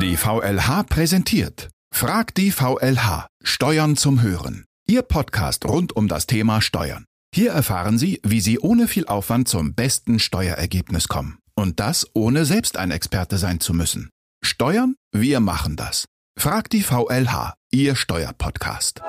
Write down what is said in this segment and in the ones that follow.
Die VLH präsentiert Frag die VLH Steuern zum Hören. Ihr Podcast rund um das Thema Steuern. Hier erfahren Sie, wie Sie ohne viel Aufwand zum besten Steuerergebnis kommen. Und das ohne selbst ein Experte sein zu müssen. Steuern? Wir machen das. Frag die VLH, Ihr Steuerpodcast.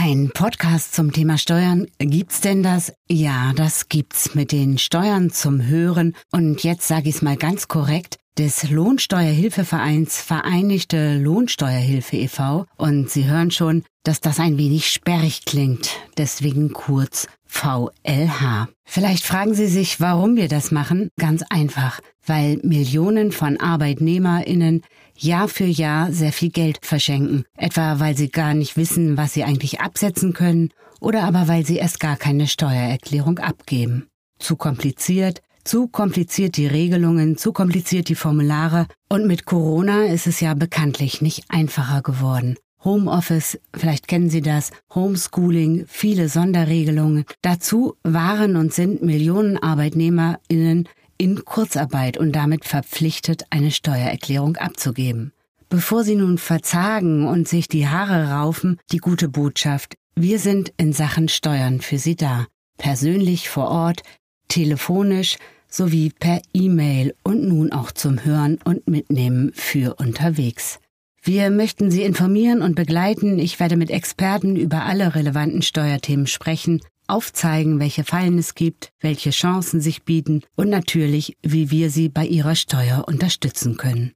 Ein Podcast zum Thema Steuern. Gibt's denn das? Ja, das gibt's mit den Steuern zum Hören. Und jetzt sage ich es mal ganz korrekt des Lohnsteuerhilfevereins Vereinigte Lohnsteuerhilfe e.V. Und Sie hören schon, dass das ein wenig sperrig klingt, deswegen kurz VLH. Vielleicht fragen Sie sich, warum wir das machen. Ganz einfach, weil Millionen von Arbeitnehmerinnen Jahr für Jahr sehr viel Geld verschenken, etwa weil sie gar nicht wissen, was sie eigentlich absetzen können, oder aber weil sie erst gar keine Steuererklärung abgeben. Zu kompliziert, zu kompliziert die Regelungen, zu kompliziert die Formulare und mit Corona ist es ja bekanntlich nicht einfacher geworden. Homeoffice, vielleicht kennen Sie das, Homeschooling, viele Sonderregelungen. Dazu waren und sind Millionen Arbeitnehmerinnen in Kurzarbeit und damit verpflichtet, eine Steuererklärung abzugeben. Bevor Sie nun verzagen und sich die Haare raufen, die gute Botschaft. Wir sind in Sachen Steuern für Sie da. Persönlich vor Ort, telefonisch, sowie per E-Mail und nun auch zum Hören und Mitnehmen für unterwegs. Wir möchten Sie informieren und begleiten. Ich werde mit Experten über alle relevanten Steuerthemen sprechen, aufzeigen, welche Fallen es gibt, welche Chancen sich bieten und natürlich, wie wir Sie bei Ihrer Steuer unterstützen können.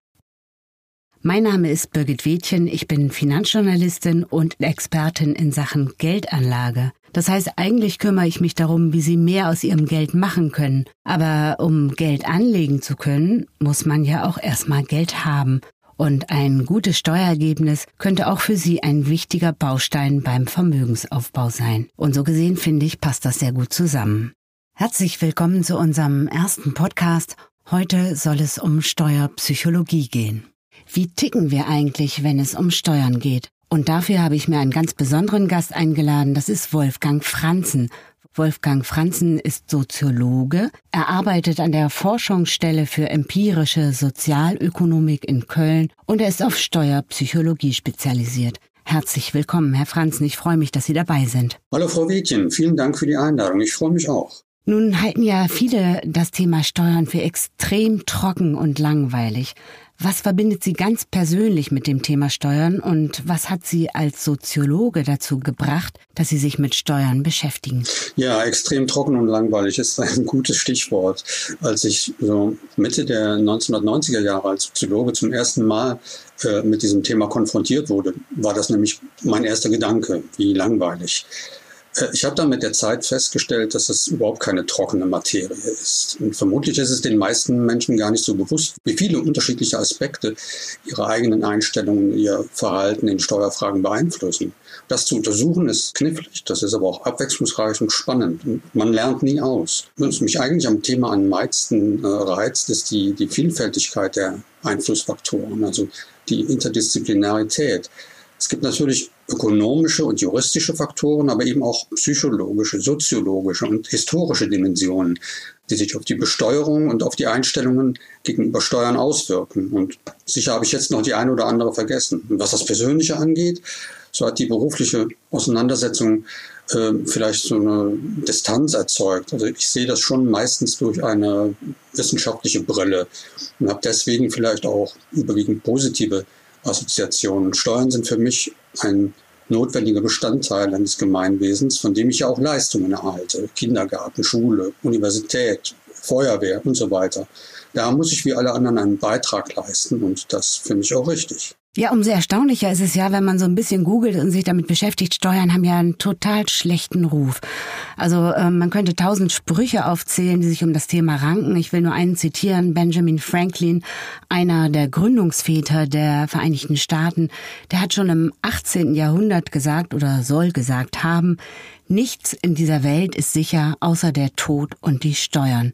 Mein Name ist Birgit Wädchen, ich bin Finanzjournalistin und Expertin in Sachen Geldanlage. Das heißt, eigentlich kümmere ich mich darum, wie sie mehr aus ihrem Geld machen können. Aber um Geld anlegen zu können, muss man ja auch erstmal Geld haben. Und ein gutes Steuerergebnis könnte auch für Sie ein wichtiger Baustein beim Vermögensaufbau sein. Und so gesehen finde ich, passt das sehr gut zusammen. Herzlich willkommen zu unserem ersten Podcast. Heute soll es um Steuerpsychologie gehen. Wie ticken wir eigentlich, wenn es um Steuern geht? Und dafür habe ich mir einen ganz besonderen Gast eingeladen. Das ist Wolfgang Franzen. Wolfgang Franzen ist Soziologe. Er arbeitet an der Forschungsstelle für empirische Sozialökonomik in Köln und er ist auf Steuerpsychologie spezialisiert. Herzlich willkommen, Herr Franzen. Ich freue mich, dass Sie dabei sind. Hallo, Frau Wiedchen. Vielen Dank für die Einladung. Ich freue mich auch. Nun halten ja viele das Thema Steuern für extrem trocken und langweilig. Was verbindet Sie ganz persönlich mit dem Thema Steuern und was hat Sie als Soziologe dazu gebracht, dass Sie sich mit Steuern beschäftigen? Ja, extrem trocken und langweilig ist ein gutes Stichwort. Als ich so Mitte der 1990er Jahre als Soziologe zum ersten Mal äh, mit diesem Thema konfrontiert wurde, war das nämlich mein erster Gedanke, wie langweilig. Äh, ich habe dann mit der Zeit festgestellt, dass es überhaupt keine trockene Materie ist. Und vermutlich ist es den meisten Menschen gar nicht so bewusst, wie viele unterschiedliche Aspekte ihre eigenen Einstellungen, ihr Verhalten in Steuerfragen beeinflussen. Das zu untersuchen ist knifflig, das ist aber auch abwechslungsreich und spannend. Man lernt nie aus. Was mich eigentlich am Thema am meisten äh, reizt, ist die, die Vielfältigkeit der Einflussfaktoren, also die Interdisziplinarität. Es gibt natürlich ökonomische und juristische Faktoren, aber eben auch psychologische, soziologische und historische Dimensionen, die sich auf die Besteuerung und auf die Einstellungen gegenüber Steuern auswirken. Und sicher habe ich jetzt noch die eine oder andere vergessen. Und was das Persönliche angeht, so hat die berufliche Auseinandersetzung äh, vielleicht so eine Distanz erzeugt. Also ich sehe das schon meistens durch eine wissenschaftliche Brille und habe deswegen vielleicht auch überwiegend positive Assoziationen. Steuern sind für mich ein notwendiger Bestandteil eines Gemeinwesens, von dem ich ja auch Leistungen erhalte. Kindergarten, Schule, Universität, Feuerwehr und so weiter. Da muss ich wie alle anderen einen Beitrag leisten und das finde ich auch richtig. Ja, umso erstaunlicher ist es ja, wenn man so ein bisschen googelt und sich damit beschäftigt. Steuern haben ja einen total schlechten Ruf. Also äh, man könnte tausend Sprüche aufzählen, die sich um das Thema ranken. Ich will nur einen zitieren. Benjamin Franklin, einer der Gründungsväter der Vereinigten Staaten, der hat schon im 18. Jahrhundert gesagt oder soll gesagt haben, nichts in dieser Welt ist sicher außer der Tod und die Steuern.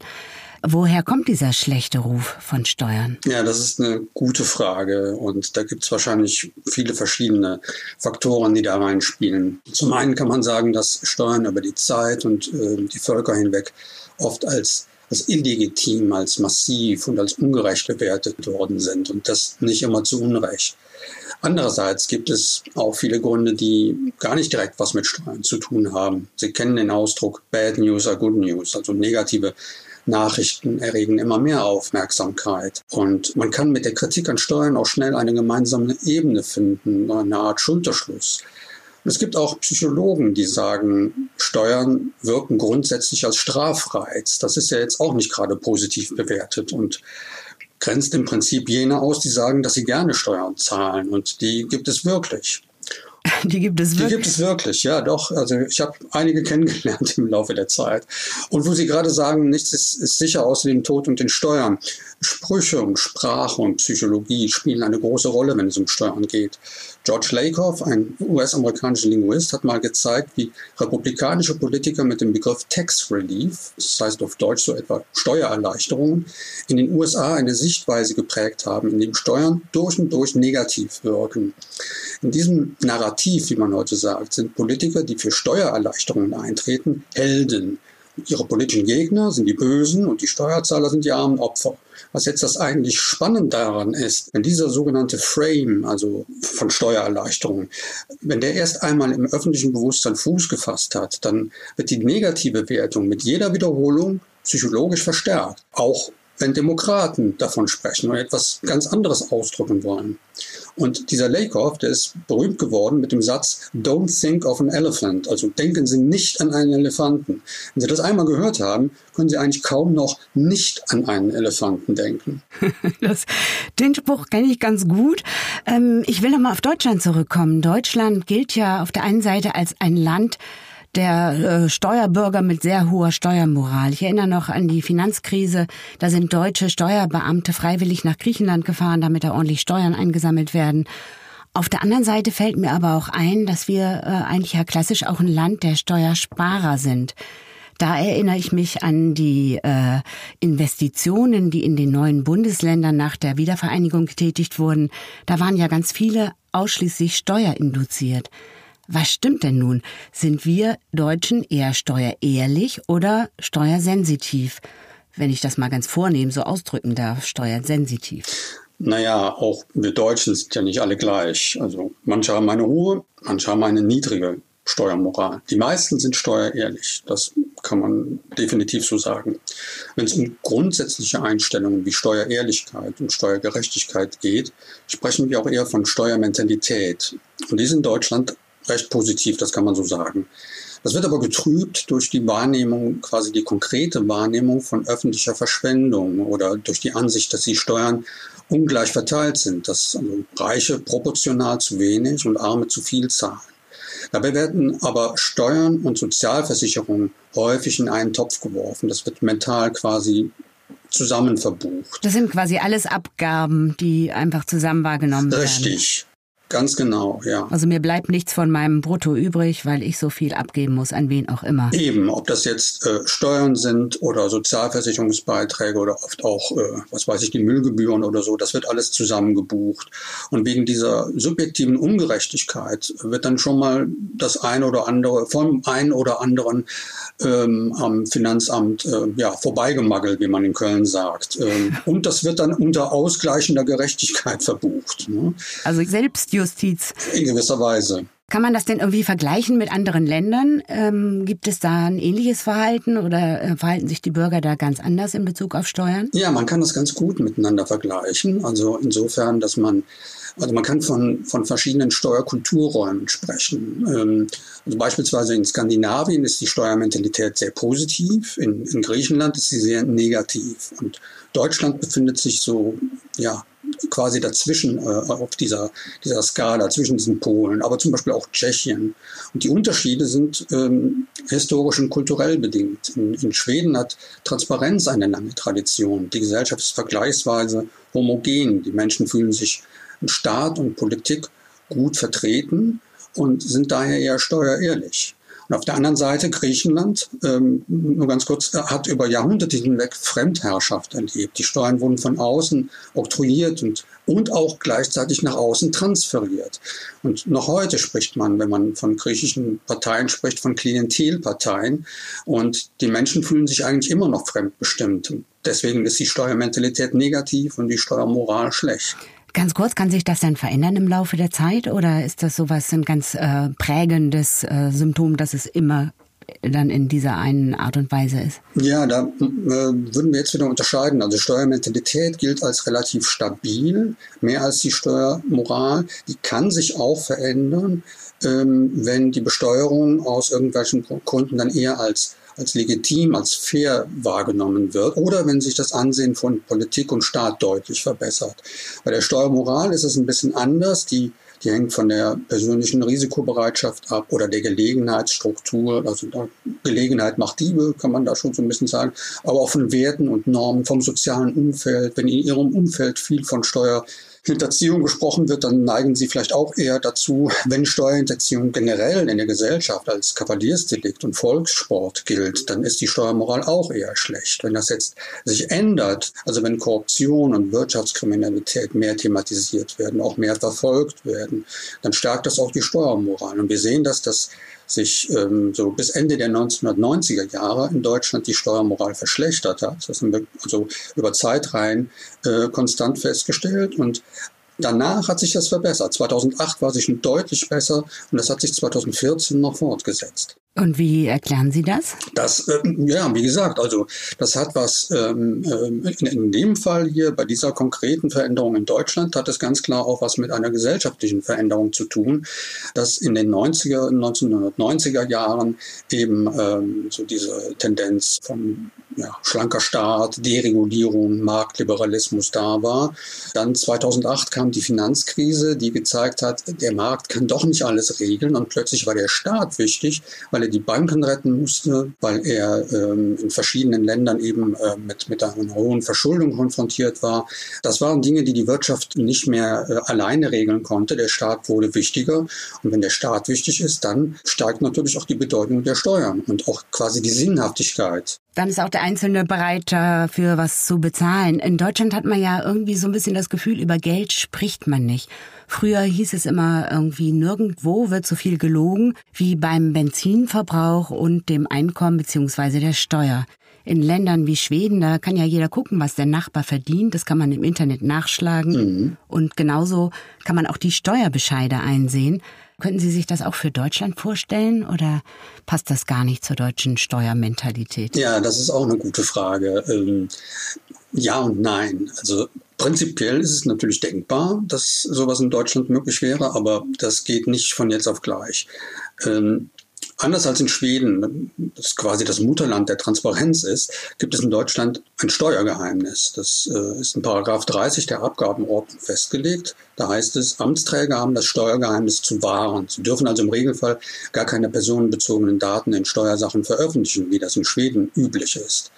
Woher kommt dieser schlechte Ruf von Steuern? Ja, das ist eine gute Frage und da gibt es wahrscheinlich viele verschiedene Faktoren, die da reinspielen. Zum einen kann man sagen, dass Steuern über die Zeit und äh, die Völker hinweg oft als als illegitim, als massiv und als ungerecht bewertet worden sind und das nicht immer zu Unrecht. Andererseits gibt es auch viele Gründe, die gar nicht direkt was mit Steuern zu tun haben. Sie kennen den Ausdruck Bad News are Good News, also negative Nachrichten erregen immer mehr Aufmerksamkeit. Und man kann mit der Kritik an Steuern auch schnell eine gemeinsame Ebene finden, eine Art Schulterschluss. Es gibt auch Psychologen, die sagen, Steuern wirken grundsätzlich als Strafreiz. Das ist ja jetzt auch nicht gerade positiv bewertet. Und grenzt im Prinzip jene aus, die sagen, dass sie gerne Steuern zahlen. Und die gibt es wirklich. Die gibt es wirklich. Die gibt es wirklich, ja, doch. Also ich habe einige kennengelernt im Laufe der Zeit. Und wo Sie gerade sagen, nichts ist, ist sicher außer dem Tod und den Steuern. Sprüche und Sprache und Psychologie spielen eine große Rolle, wenn es um Steuern geht. George Lakoff, ein US-amerikanischer Linguist, hat mal gezeigt, wie republikanische Politiker mit dem Begriff Tax Relief, das heißt auf Deutsch so etwa Steuererleichterungen, in den USA eine Sichtweise geprägt haben, in dem Steuern durch und durch negativ wirken. In diesem Narrativ, wie man heute sagt, sind Politiker, die für Steuererleichterungen eintreten, Helden. Ihre politischen Gegner sind die Bösen und die Steuerzahler sind die armen Opfer. Was jetzt das eigentlich spannend daran ist, wenn dieser sogenannte Frame, also von Steuererleichterungen, wenn der erst einmal im öffentlichen Bewusstsein Fuß gefasst hat, dann wird die negative Wertung mit jeder Wiederholung psychologisch verstärkt. Auch wenn Demokraten davon sprechen und etwas ganz anderes ausdrücken wollen. Und dieser Lakoff, der ist berühmt geworden mit dem Satz, Don't think of an elephant, also denken Sie nicht an einen Elefanten. Wenn Sie das einmal gehört haben, können Sie eigentlich kaum noch nicht an einen Elefanten denken. Das, den Spruch kenne ich ganz gut. Ähm, ich will nochmal auf Deutschland zurückkommen. Deutschland gilt ja auf der einen Seite als ein Land, der äh, Steuerbürger mit sehr hoher Steuermoral. Ich erinnere noch an die Finanzkrise. Da sind deutsche Steuerbeamte freiwillig nach Griechenland gefahren, damit da ordentlich Steuern eingesammelt werden. Auf der anderen Seite fällt mir aber auch ein, dass wir äh, eigentlich ja klassisch auch ein Land der Steuersparer sind. Da erinnere ich mich an die äh, Investitionen, die in den neuen Bundesländern nach der Wiedervereinigung getätigt wurden. Da waren ja ganz viele ausschließlich steuerinduziert. Was stimmt denn nun? Sind wir Deutschen eher steuerehrlich oder steuersensitiv? Wenn ich das mal ganz vornehm so ausdrücken darf, steuersensitiv. Naja, auch wir Deutschen sind ja nicht alle gleich. Also manche haben eine hohe, manche haben eine niedrige Steuermoral. Die meisten sind steuerehrlich. Das kann man definitiv so sagen. Wenn es um grundsätzliche Einstellungen wie Steuerehrlichkeit und Steuergerechtigkeit geht, sprechen wir auch eher von Steuermentalität. Und die ist in Deutschland recht positiv, das kann man so sagen. Das wird aber getrübt durch die Wahrnehmung, quasi die konkrete Wahrnehmung von öffentlicher Verschwendung oder durch die Ansicht, dass die Steuern ungleich verteilt sind, dass also Reiche proportional zu wenig und Arme zu viel zahlen. Dabei werden aber Steuern und Sozialversicherungen häufig in einen Topf geworfen. Das wird mental quasi zusammen verbucht. Das sind quasi alles Abgaben, die einfach zusammen wahrgenommen werden. Richtig. Ganz genau, ja. Also mir bleibt nichts von meinem Brutto übrig, weil ich so viel abgeben muss, an wen auch immer. Eben, ob das jetzt äh, Steuern sind oder Sozialversicherungsbeiträge oder oft auch, äh, was weiß ich, die Müllgebühren oder so, das wird alles zusammengebucht. Und wegen dieser subjektiven Ungerechtigkeit wird dann schon mal das ein oder andere vom ein oder anderen ähm, am Finanzamt äh, ja, vorbeigemagelt, wie man in Köln sagt. Ähm, und das wird dann unter ausgleichender Gerechtigkeit verbucht. Ne? Also selbst Justiz. In gewisser Weise. Kann man das denn irgendwie vergleichen mit anderen Ländern? Ähm, gibt es da ein ähnliches Verhalten oder äh, verhalten sich die Bürger da ganz anders in Bezug auf Steuern? Ja, man kann das ganz gut miteinander vergleichen. Also insofern, dass man also man kann von, von verschiedenen Steuerkulturräumen sprechen. Ähm, also beispielsweise in Skandinavien ist die Steuermentalität sehr positiv, in, in Griechenland ist sie sehr negativ. Und Deutschland befindet sich so, ja, quasi dazwischen äh, auf dieser, dieser Skala, zwischen diesen Polen, aber zum Beispiel auch Tschechien. Und die Unterschiede sind ähm, historisch und kulturell bedingt. In, in Schweden hat Transparenz eine lange Tradition. Die Gesellschaft ist vergleichsweise homogen. Die Menschen fühlen sich in Staat und Politik gut vertreten und sind daher eher steuerehrlich. Und auf der anderen Seite Griechenland, ähm, nur ganz kurz, hat über Jahrhunderte hinweg Fremdherrschaft erlebt. Die Steuern wurden von außen oktroyiert und, und auch gleichzeitig nach außen transferiert. Und noch heute spricht man, wenn man von griechischen Parteien spricht, von Klientelparteien. Und die Menschen fühlen sich eigentlich immer noch fremdbestimmt. Deswegen ist die Steuermentalität negativ und die Steuermoral schlecht. Ganz kurz, kann sich das denn verändern im Laufe der Zeit oder ist das sowas ein ganz äh, prägendes äh, Symptom, dass es immer dann in dieser einen Art und Weise ist? Ja, da äh, würden wir jetzt wieder unterscheiden. Also Steuermentalität gilt als relativ stabil, mehr als die Steuermoral. Die kann sich auch verändern, ähm, wenn die Besteuerung aus irgendwelchen Gründen dann eher als als legitim, als fair wahrgenommen wird oder wenn sich das Ansehen von Politik und Staat deutlich verbessert. Bei der Steuermoral ist es ein bisschen anders. Die, die hängt von der persönlichen Risikobereitschaft ab oder der Gelegenheitsstruktur. Also Gelegenheit macht Diebe, kann man da schon so ein bisschen sagen. Aber auch von Werten und Normen, vom sozialen Umfeld. Wenn in Ihrem Umfeld viel von Steuer Hinterziehung gesprochen wird, dann neigen sie vielleicht auch eher dazu, wenn Steuerhinterziehung generell in der Gesellschaft als Kavaliersdelikt und Volkssport gilt, dann ist die Steuermoral auch eher schlecht. Wenn das jetzt sich ändert, also wenn Korruption und Wirtschaftskriminalität mehr thematisiert werden, auch mehr verfolgt werden, dann stärkt das auch die Steuermoral. Und wir sehen, dass das sich ähm, so bis Ende der 1990er Jahre in Deutschland die Steuermoral verschlechtert hat. Das haben wir also über Zeitreihen äh, konstant festgestellt und Danach hat sich das verbessert. 2008 war es schon deutlich besser und das hat sich 2014 noch fortgesetzt. Und wie erklären Sie das? Das, äh, ja, wie gesagt, also das hat was ähm, äh, in, in, dem Fall hier bei dieser konkreten Veränderung in Deutschland hat es ganz klar auch was mit einer gesellschaftlichen Veränderung zu tun, dass in den 90er, 1990er Jahren eben ähm, so diese Tendenz von ja, schlanker Staat, Deregulierung, Marktliberalismus da war. Dann 2008 kam die Finanzkrise, die gezeigt hat, der Markt kann doch nicht alles regeln und plötzlich war der Staat wichtig, weil er die Banken retten musste, weil er ähm, in verschiedenen Ländern eben äh, mit, mit einer hohen Verschuldung konfrontiert war. Das waren Dinge, die die Wirtschaft nicht mehr äh, alleine regeln konnte. Der Staat wurde wichtiger und wenn der Staat wichtig ist, dann steigt natürlich auch die Bedeutung der Steuern und auch quasi die Sinnhaftigkeit. Dann ist auch der Einzelne bereit, dafür was zu bezahlen. In Deutschland hat man ja irgendwie so ein bisschen das Gefühl, über Geld spricht man nicht. Früher hieß es immer irgendwie, nirgendwo wird so viel gelogen wie beim Benzinverbrauch und dem Einkommen beziehungsweise der Steuer. In Ländern wie Schweden, da kann ja jeder gucken, was der Nachbar verdient. Das kann man im Internet nachschlagen. Mhm. Und genauso kann man auch die Steuerbescheide einsehen. Könnten Sie sich das auch für Deutschland vorstellen oder passt das gar nicht zur deutschen Steuermentalität? Ja, das ist auch eine gute Frage. Ähm, ja und nein. Also prinzipiell ist es natürlich denkbar, dass sowas in Deutschland möglich wäre, aber das geht nicht von jetzt auf gleich. Ähm, Anders als in Schweden, das quasi das Mutterland der Transparenz ist, gibt es in Deutschland ein Steuergeheimnis. Das äh, ist in Paragraph 30 der Abgabenordnung festgelegt. Da heißt es, Amtsträger haben das Steuergeheimnis zu wahren. Sie dürfen also im Regelfall gar keine personenbezogenen Daten in Steuersachen veröffentlichen, wie das in Schweden üblich ist.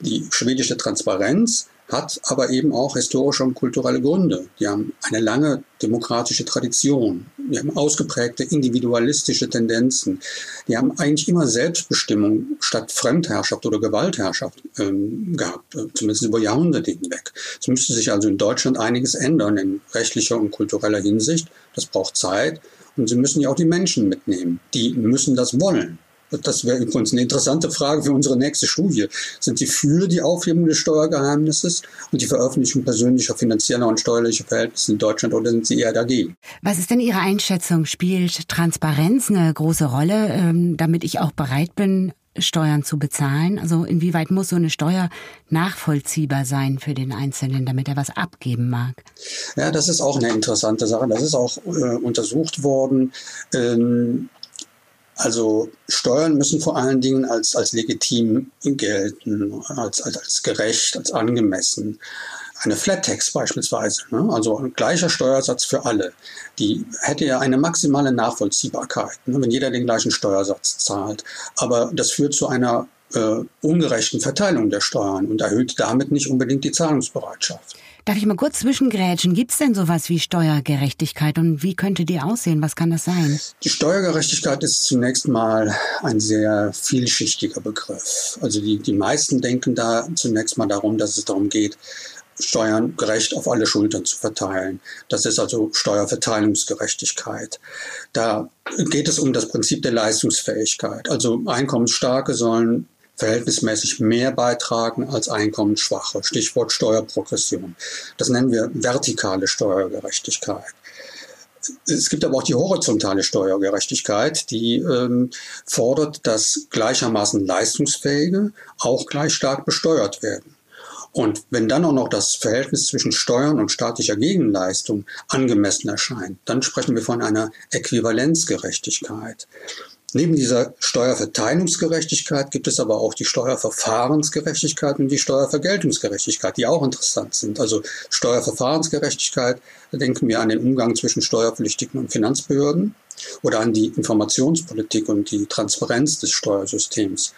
Die schwedische Transparenz hat aber eben auch historische und kulturelle Gründe. Die haben eine lange demokratische Tradition. Die haben ausgeprägte individualistische Tendenzen. Die haben eigentlich immer Selbstbestimmung statt Fremdherrschaft oder Gewaltherrschaft ähm, gehabt, äh, zumindest über Jahrhunderte hinweg. Es müsste sich also in Deutschland einiges ändern in rechtlicher und kultureller Hinsicht. Das braucht Zeit. Und sie müssen ja auch die Menschen mitnehmen. Die müssen das wollen. Das wäre übrigens eine interessante Frage für unsere nächste Studie. Sind Sie für die Aufhebung des Steuergeheimnisses und die Veröffentlichung persönlicher, finanzieller und steuerlicher Verhältnisse in Deutschland oder sind Sie eher dagegen? Was ist denn Ihre Einschätzung? Spielt Transparenz eine große Rolle, ähm, damit ich auch bereit bin, Steuern zu bezahlen? Also inwieweit muss so eine Steuer nachvollziehbar sein für den Einzelnen, damit er was abgeben mag? Ja, das ist auch eine interessante Sache. Das ist auch äh, untersucht worden. Ähm, also Steuern müssen vor allen Dingen als, als legitim gelten, als, als, als gerecht, als angemessen. Eine Flat Tax beispielsweise, ne? also ein gleicher Steuersatz für alle, die hätte ja eine maximale Nachvollziehbarkeit, ne? wenn jeder den gleichen Steuersatz zahlt. Aber das führt zu einer äh, ungerechten Verteilung der Steuern und erhöht damit nicht unbedingt die Zahlungsbereitschaft. Darf ich mal kurz zwischengrätschen? Gibt es denn sowas wie Steuergerechtigkeit und wie könnte die aussehen? Was kann das sein? Die Steuergerechtigkeit ist zunächst mal ein sehr vielschichtiger Begriff. Also die, die meisten denken da zunächst mal darum, dass es darum geht, Steuern gerecht auf alle Schultern zu verteilen. Das ist also Steuerverteilungsgerechtigkeit. Da geht es um das Prinzip der Leistungsfähigkeit. Also Einkommensstarke sollen verhältnismäßig mehr beitragen als Einkommensschwache. Stichwort Steuerprogression. Das nennen wir vertikale Steuergerechtigkeit. Es gibt aber auch die horizontale Steuergerechtigkeit, die ähm, fordert, dass gleichermaßen Leistungsfähige auch gleich stark besteuert werden. Und wenn dann auch noch das Verhältnis zwischen Steuern und staatlicher Gegenleistung angemessen erscheint, dann sprechen wir von einer Äquivalenzgerechtigkeit. Neben dieser Steuerverteilungsgerechtigkeit gibt es aber auch die Steuerverfahrensgerechtigkeit und die Steuervergeltungsgerechtigkeit, die auch interessant sind. Also Steuerverfahrensgerechtigkeit, da denken wir an den Umgang zwischen Steuerpflichtigen und Finanzbehörden oder an die Informationspolitik und die Transparenz des Steuersystems.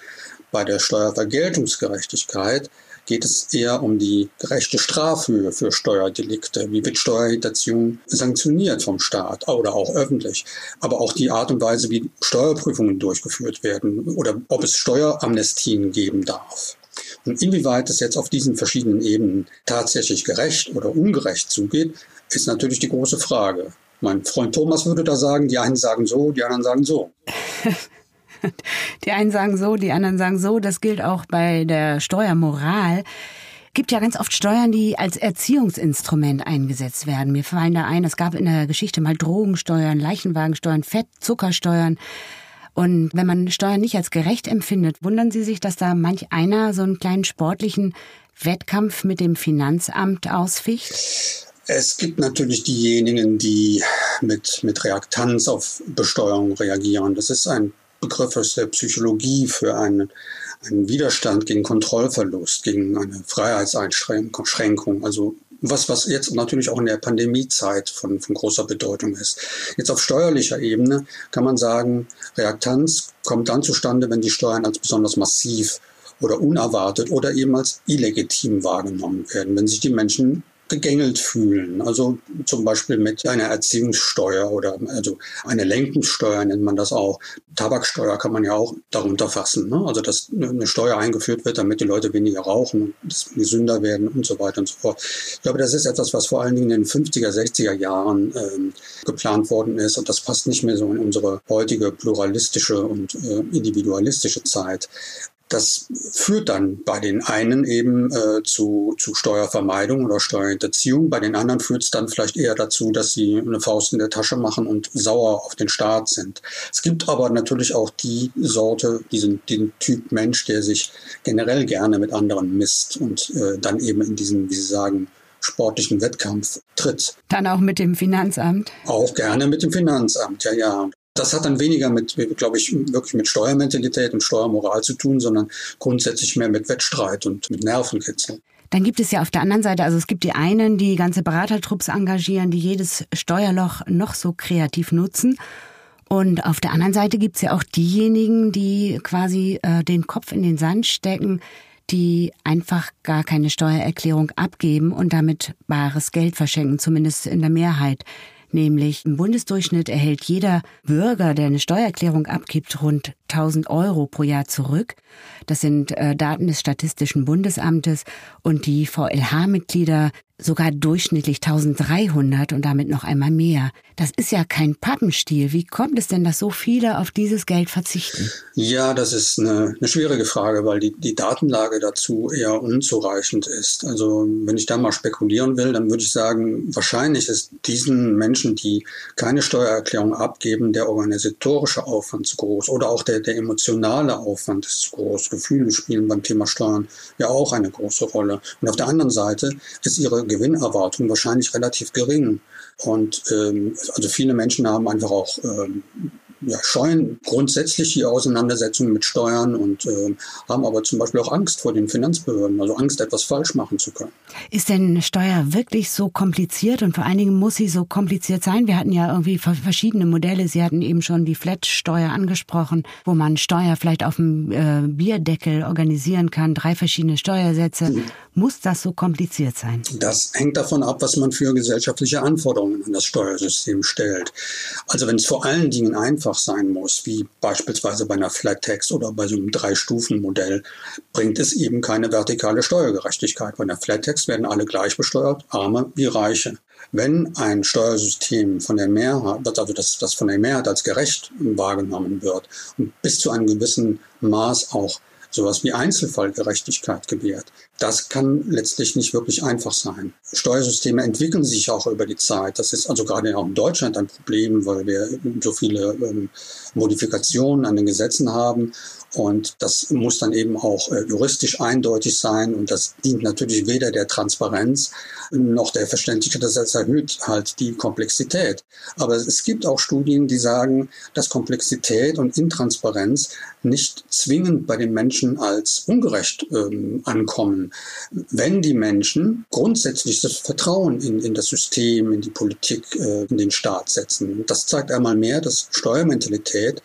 Bei der Steuervergeltungsgerechtigkeit geht es eher um die gerechte Strafhöhe für Steuerdelikte. Wie wird Steuerhinterziehung sanktioniert vom Staat oder auch öffentlich? Aber auch die Art und Weise, wie Steuerprüfungen durchgeführt werden oder ob es Steueramnestien geben darf. Und inwieweit es jetzt auf diesen verschiedenen Ebenen tatsächlich gerecht oder ungerecht zugeht, ist natürlich die große Frage. Mein Freund Thomas würde da sagen, die einen sagen so, die anderen sagen so. Die einen sagen so, die anderen sagen so. Das gilt auch bei der Steuermoral gibt ja ganz oft Steuern, die als Erziehungsinstrument eingesetzt werden. Mir fallen da ein, es gab in der Geschichte mal Drogensteuern, Leichenwagensteuern, Fett, Zuckersteuern. Und wenn man Steuern nicht als gerecht empfindet, wundern Sie sich, dass da manch einer so einen kleinen sportlichen Wettkampf mit dem Finanzamt ausficht? Es gibt natürlich diejenigen, die mit, mit Reaktanz auf Besteuerung reagieren. Das ist ein Begriff aus der Psychologie für einen, einen Widerstand gegen Kontrollverlust, gegen eine Freiheitseinschränkung. Also was, was jetzt natürlich auch in der Pandemiezeit von, von großer Bedeutung ist. Jetzt auf steuerlicher Ebene kann man sagen, Reaktanz kommt dann zustande, wenn die Steuern als besonders massiv oder unerwartet oder eben als illegitim wahrgenommen werden, wenn sich die Menschen gegängelt fühlen. Also zum Beispiel mit einer Erziehungssteuer oder also eine Lenkungssteuer nennt man das auch. Tabaksteuer kann man ja auch darunter fassen. Ne? Also dass eine Steuer eingeführt wird, damit die Leute weniger rauchen gesünder werden und so weiter und so fort. Ich glaube, das ist etwas, was vor allen Dingen in den 50er, 60er Jahren ähm, geplant worden ist und das passt nicht mehr so in unsere heutige pluralistische und äh, individualistische Zeit. Das führt dann bei den einen eben äh, zu, zu Steuervermeidung oder Steuerhinterziehung, bei den anderen führt es dann vielleicht eher dazu, dass sie eine Faust in der Tasche machen und sauer auf den Staat sind. Es gibt aber natürlich auch die Sorte, diesen, den Typ Mensch, der sich generell gerne mit anderen misst und äh, dann eben in diesen, wie Sie sagen, sportlichen Wettkampf tritt. Dann auch mit dem Finanzamt? Auch gerne mit dem Finanzamt, ja, ja. Das hat dann weniger mit, glaube ich, wirklich mit Steuermentalität und Steuermoral zu tun, sondern grundsätzlich mehr mit Wettstreit und mit Nervenkitzel. Dann gibt es ja auf der anderen Seite, also es gibt die einen, die ganze Beratertrupps engagieren, die jedes Steuerloch noch so kreativ nutzen. Und auf der anderen Seite gibt es ja auch diejenigen, die quasi äh, den Kopf in den Sand stecken, die einfach gar keine Steuererklärung abgeben und damit bares Geld verschenken, zumindest in der Mehrheit nämlich im Bundesdurchschnitt erhält jeder Bürger, der eine Steuererklärung abgibt, rund 1000 Euro pro Jahr zurück. Das sind äh, Daten des Statistischen Bundesamtes und die VLH-Mitglieder sogar durchschnittlich 1300 und damit noch einmal mehr. Das ist ja kein Pappenstiel. Wie kommt es denn, dass so viele auf dieses Geld verzichten? Ja, das ist eine, eine schwierige Frage, weil die, die Datenlage dazu eher unzureichend ist. Also wenn ich da mal spekulieren will, dann würde ich sagen, wahrscheinlich ist diesen Menschen, die keine Steuererklärung abgeben, der organisatorische Aufwand zu groß oder auch der, der emotionale Aufwand ist zu groß. Gefühle spielen beim Thema Steuern ja auch eine große Rolle. Und auf der anderen Seite ist ihre Gewinnerwartung wahrscheinlich relativ gering. Und ähm, also viele Menschen haben einfach auch ähm, ja, scheuen grundsätzlich die Auseinandersetzung mit Steuern und äh, haben aber zum Beispiel auch Angst vor den Finanzbehörden, also Angst, etwas falsch machen zu können. Ist denn Steuer wirklich so kompliziert und vor allen Dingen muss sie so kompliziert sein? Wir hatten ja irgendwie verschiedene Modelle. Sie hatten eben schon die Flat-Steuer angesprochen, wo man Steuer vielleicht auf dem äh, Bierdeckel organisieren kann, drei verschiedene Steuersätze. Mhm. Muss das so kompliziert sein? Das hängt davon ab, was man für gesellschaftliche Anforderungen an das Steuersystem stellt. Also wenn es vor allen Dingen einfach sein muss, wie beispielsweise bei einer Flat Tax oder bei so einem Drei-Stufen-Modell, bringt es eben keine vertikale Steuergerechtigkeit. Bei einer Flat Tax werden alle gleich besteuert, Arme wie Reiche. Wenn ein Steuersystem von der Mehrheit, also das, das von der Mehrheit als gerecht wahrgenommen wird und bis zu einem gewissen Maß auch sowas wie Einzelfallgerechtigkeit gewährt. Das kann letztlich nicht wirklich einfach sein. Steuersysteme entwickeln sich auch über die Zeit. Das ist also gerade auch in Deutschland ein Problem, weil wir so viele ähm, Modifikationen an den Gesetzen haben. Und das muss dann eben auch äh, juristisch eindeutig sein. Und das dient natürlich weder der Transparenz noch der Verständlichkeit. Das erhöht halt die Komplexität. Aber es gibt auch Studien, die sagen, dass Komplexität und Intransparenz nicht zwingend bei den Menschen als ungerecht ähm, ankommen. Wenn die Menschen grundsätzlich das Vertrauen in, in das System, in die Politik, äh, in den Staat setzen. Das zeigt einmal mehr, dass Steuermentalität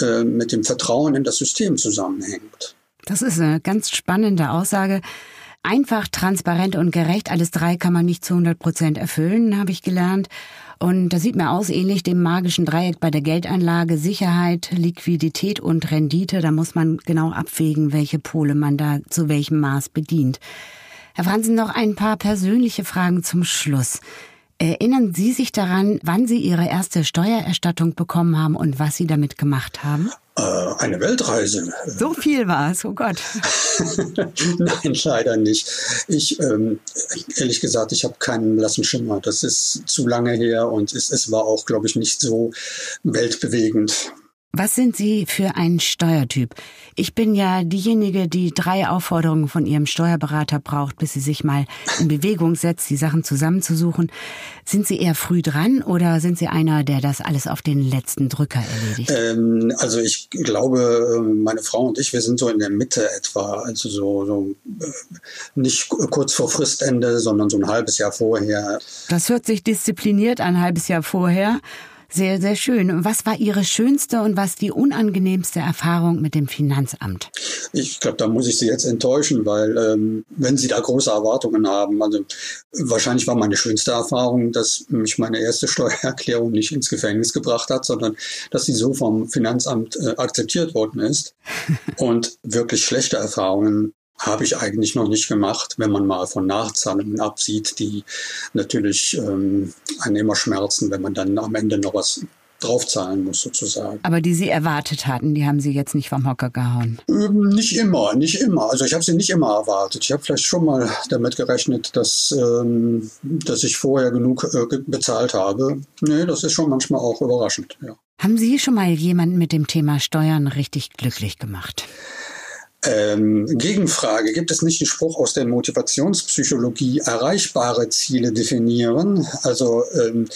äh, mit dem Vertrauen in das System zusammenhängt. Das ist eine ganz spannende Aussage. Einfach, transparent und gerecht, alles drei kann man nicht zu 100 Prozent erfüllen, habe ich gelernt. Und das sieht mir aus ähnlich dem magischen Dreieck bei der Geldanlage. Sicherheit, Liquidität und Rendite. Da muss man genau abwägen, welche Pole man da zu welchem Maß bedient. Herr Franzen, noch ein paar persönliche Fragen zum Schluss. Erinnern Sie sich daran, wann Sie Ihre erste Steuererstattung bekommen haben und was Sie damit gemacht haben? Äh, eine Weltreise. So viel war es, oh Gott. Nein, leider nicht. Ich, ähm, ehrlich gesagt, ich habe keinen blassen Schimmer. Das ist zu lange her und es, es war auch, glaube ich, nicht so weltbewegend. Was sind Sie für ein Steuertyp? Ich bin ja diejenige, die drei Aufforderungen von ihrem Steuerberater braucht, bis sie sich mal in Bewegung setzt, die Sachen zusammenzusuchen. Sind Sie eher früh dran oder sind Sie einer, der das alles auf den letzten Drücker erledigt? Ähm, also ich glaube, meine Frau und ich, wir sind so in der Mitte etwa, also so, so äh, nicht kurz vor Fristende, sondern so ein halbes Jahr vorher. Das hört sich diszipliniert ein halbes Jahr vorher. Sehr, sehr schön. Was war Ihre schönste und was die unangenehmste Erfahrung mit dem Finanzamt? Ich glaube, da muss ich Sie jetzt enttäuschen, weil ähm, wenn Sie da große Erwartungen haben, also wahrscheinlich war meine schönste Erfahrung, dass mich meine erste Steuererklärung nicht ins Gefängnis gebracht hat, sondern dass sie so vom Finanzamt äh, akzeptiert worden ist. und wirklich schlechte Erfahrungen habe ich eigentlich noch nicht gemacht, wenn man mal von Nachzahlungen absieht, die natürlich ähm, einen immer schmerzen, wenn man dann am Ende noch was draufzahlen muss sozusagen. Aber die Sie erwartet hatten, die haben Sie jetzt nicht vom Hocker gehauen? Ähm, nicht immer, nicht immer. Also ich habe sie nicht immer erwartet. Ich habe vielleicht schon mal damit gerechnet, dass, ähm, dass ich vorher genug äh, bezahlt habe. Nee, das ist schon manchmal auch überraschend, ja. Haben Sie schon mal jemanden mit dem Thema Steuern richtig glücklich gemacht? Ähm, Gegenfrage, gibt es nicht einen Spruch aus der Motivationspsychologie, erreichbare Ziele definieren? Also ähm,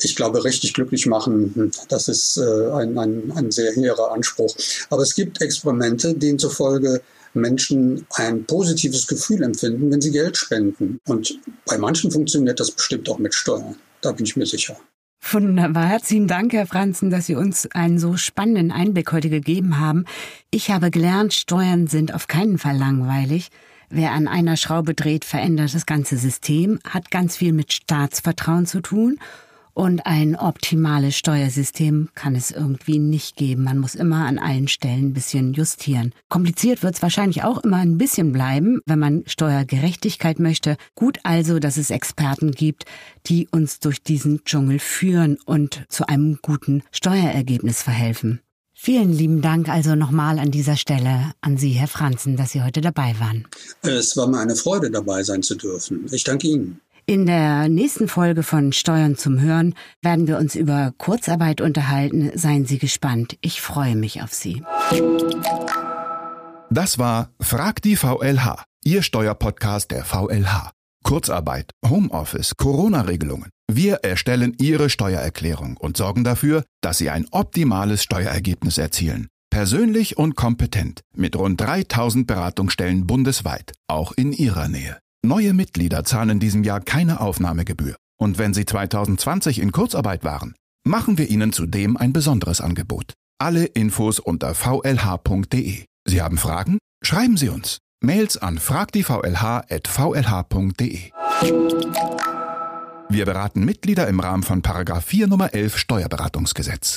ich glaube, richtig glücklich machen, hm, das ist äh, ein, ein, ein sehr hehrer Anspruch. Aber es gibt Experimente, denen zufolge Menschen ein positives Gefühl empfinden, wenn sie Geld spenden. Und bei manchen funktioniert das bestimmt auch mit Steuern. Da bin ich mir sicher. Wunderbar. Herzlichen Dank, Herr Franzen, dass Sie uns einen so spannenden Einblick heute gegeben haben. Ich habe gelernt, Steuern sind auf keinen Fall langweilig. Wer an einer Schraube dreht, verändert das ganze System, hat ganz viel mit Staatsvertrauen zu tun und ein optimales Steuersystem kann es irgendwie nicht geben. Man muss immer an allen Stellen ein bisschen justieren. Kompliziert wird es wahrscheinlich auch immer ein bisschen bleiben, wenn man Steuergerechtigkeit möchte. Gut also, dass es Experten gibt, die uns durch diesen Dschungel führen und zu einem guten Steuerergebnis verhelfen. Vielen lieben Dank also nochmal an dieser Stelle an Sie, Herr Franzen, dass Sie heute dabei waren. Es war mir eine Freude, dabei sein zu dürfen. Ich danke Ihnen. In der nächsten Folge von Steuern zum Hören werden wir uns über Kurzarbeit unterhalten. Seien Sie gespannt. Ich freue mich auf Sie. Das war Frag die VLH, Ihr Steuerpodcast der VLH. Kurzarbeit, Homeoffice, Corona-Regelungen. Wir erstellen Ihre Steuererklärung und sorgen dafür, dass Sie ein optimales Steuerergebnis erzielen. Persönlich und kompetent, mit rund 3000 Beratungsstellen bundesweit, auch in Ihrer Nähe. Neue Mitglieder zahlen in diesem Jahr keine Aufnahmegebühr. Und wenn Sie 2020 in Kurzarbeit waren, machen wir Ihnen zudem ein besonderes Angebot. Alle Infos unter vlh.de. Sie haben Fragen? Schreiben Sie uns. Mails an fragdievlh.vlh.de. Wir beraten Mitglieder im Rahmen von Paragraph 4 Nummer 11 Steuerberatungsgesetz.